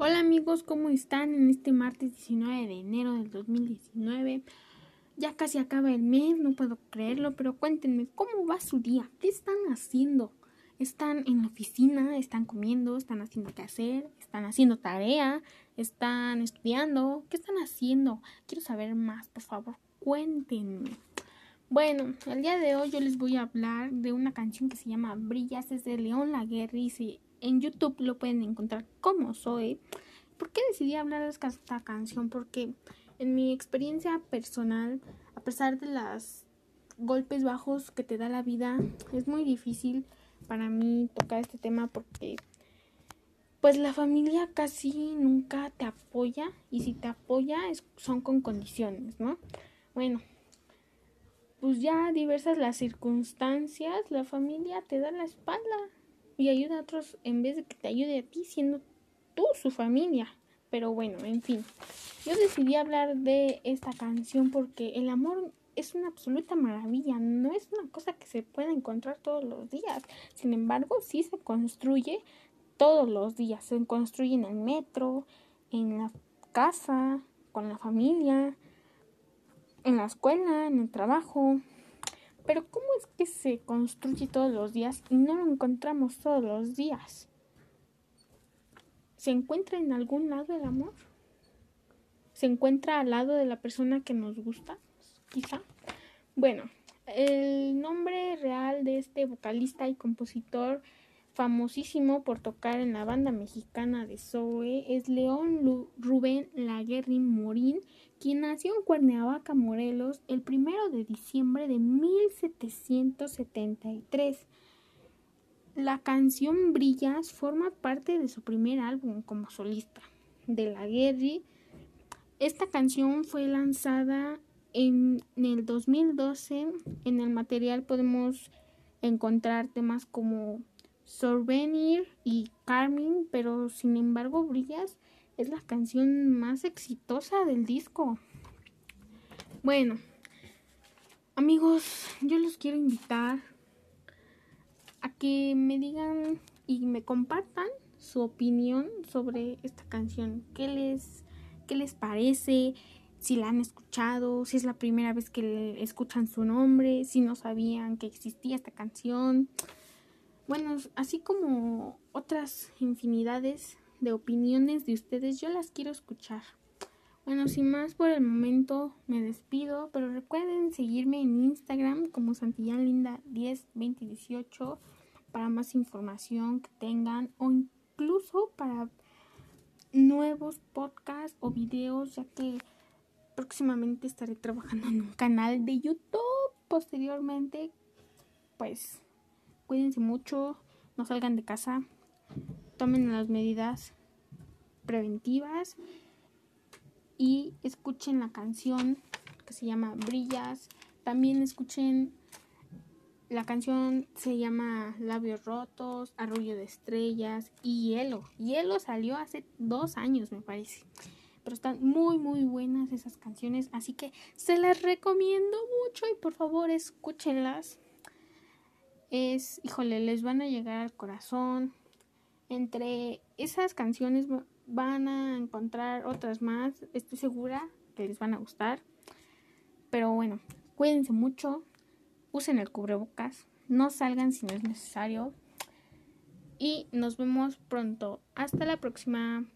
Hola amigos, ¿cómo están en este martes 19 de enero del 2019? Ya casi acaba el mes, no puedo creerlo, pero cuéntenme, ¿cómo va su día? ¿Qué están haciendo? ¿Están en la oficina? ¿Están comiendo? ¿Están haciendo qué hacer? ¿Están haciendo tarea? ¿Están estudiando? ¿Qué están haciendo? Quiero saber más, por favor, cuéntenme. Bueno, el día de hoy yo les voy a hablar de una canción que se llama Brillas, es de León Laguerre y en YouTube lo pueden encontrar como soy. ¿Por qué decidí hablar de esta canción? Porque en mi experiencia personal, a pesar de los golpes bajos que te da la vida, es muy difícil para mí tocar este tema porque pues la familia casi nunca te apoya y si te apoya son con condiciones, ¿no? Bueno, pues ya diversas las circunstancias, la familia te da la espalda y ayuda a otros en vez de que te ayude a ti siendo tú su familia. Pero bueno, en fin, yo decidí hablar de esta canción porque el amor es una absoluta maravilla, no es una cosa que se pueda encontrar todos los días. Sin embargo, sí se construye todos los días, se construye en el metro, en la casa, con la familia, en la escuela, en el trabajo. Pero ¿cómo es que se construye todos los días y no lo encontramos todos los días? ¿Se encuentra en algún lado el amor? ¿Se encuentra al lado de la persona que nos gusta? Quizá. Bueno, el nombre real de este vocalista y compositor famosísimo por tocar en la banda mexicana de Zoe, es León Rubén Laguerri Morín, quien nació en Cuernavaca, Morelos, el primero de diciembre de 1773. La canción Brillas forma parte de su primer álbum como solista de Laguerri. Esta canción fue lanzada en el 2012. En el material podemos encontrar temas como Souvenir y Carmen, pero sin embargo Brillas es la canción más exitosa del disco. Bueno, amigos, yo los quiero invitar a que me digan y me compartan su opinión sobre esta canción. ¿Qué les, qué les parece? Si la han escuchado, si es la primera vez que escuchan su nombre, si no sabían que existía esta canción. Bueno, así como otras infinidades de opiniones de ustedes, yo las quiero escuchar. Bueno, sin más por el momento me despido, pero recuerden seguirme en Instagram como Santillán Linda 102018 para más información que tengan o incluso para nuevos podcasts o videos, ya que próximamente estaré trabajando en un canal de YouTube. Posteriormente, pues cuídense mucho, no salgan de casa, tomen las medidas preventivas y escuchen la canción que se llama Brillas. También escuchen la canción se llama Labios Rotos, Arrullo de Estrellas y Hielo. Hielo salió hace dos años, me parece. Pero están muy, muy buenas esas canciones. Así que se las recomiendo mucho y por favor escúchenlas es, híjole, les van a llegar al corazón. Entre esas canciones van a encontrar otras más, estoy segura que les van a gustar. Pero bueno, cuídense mucho, usen el cubrebocas, no salgan si no es necesario. Y nos vemos pronto. Hasta la próxima.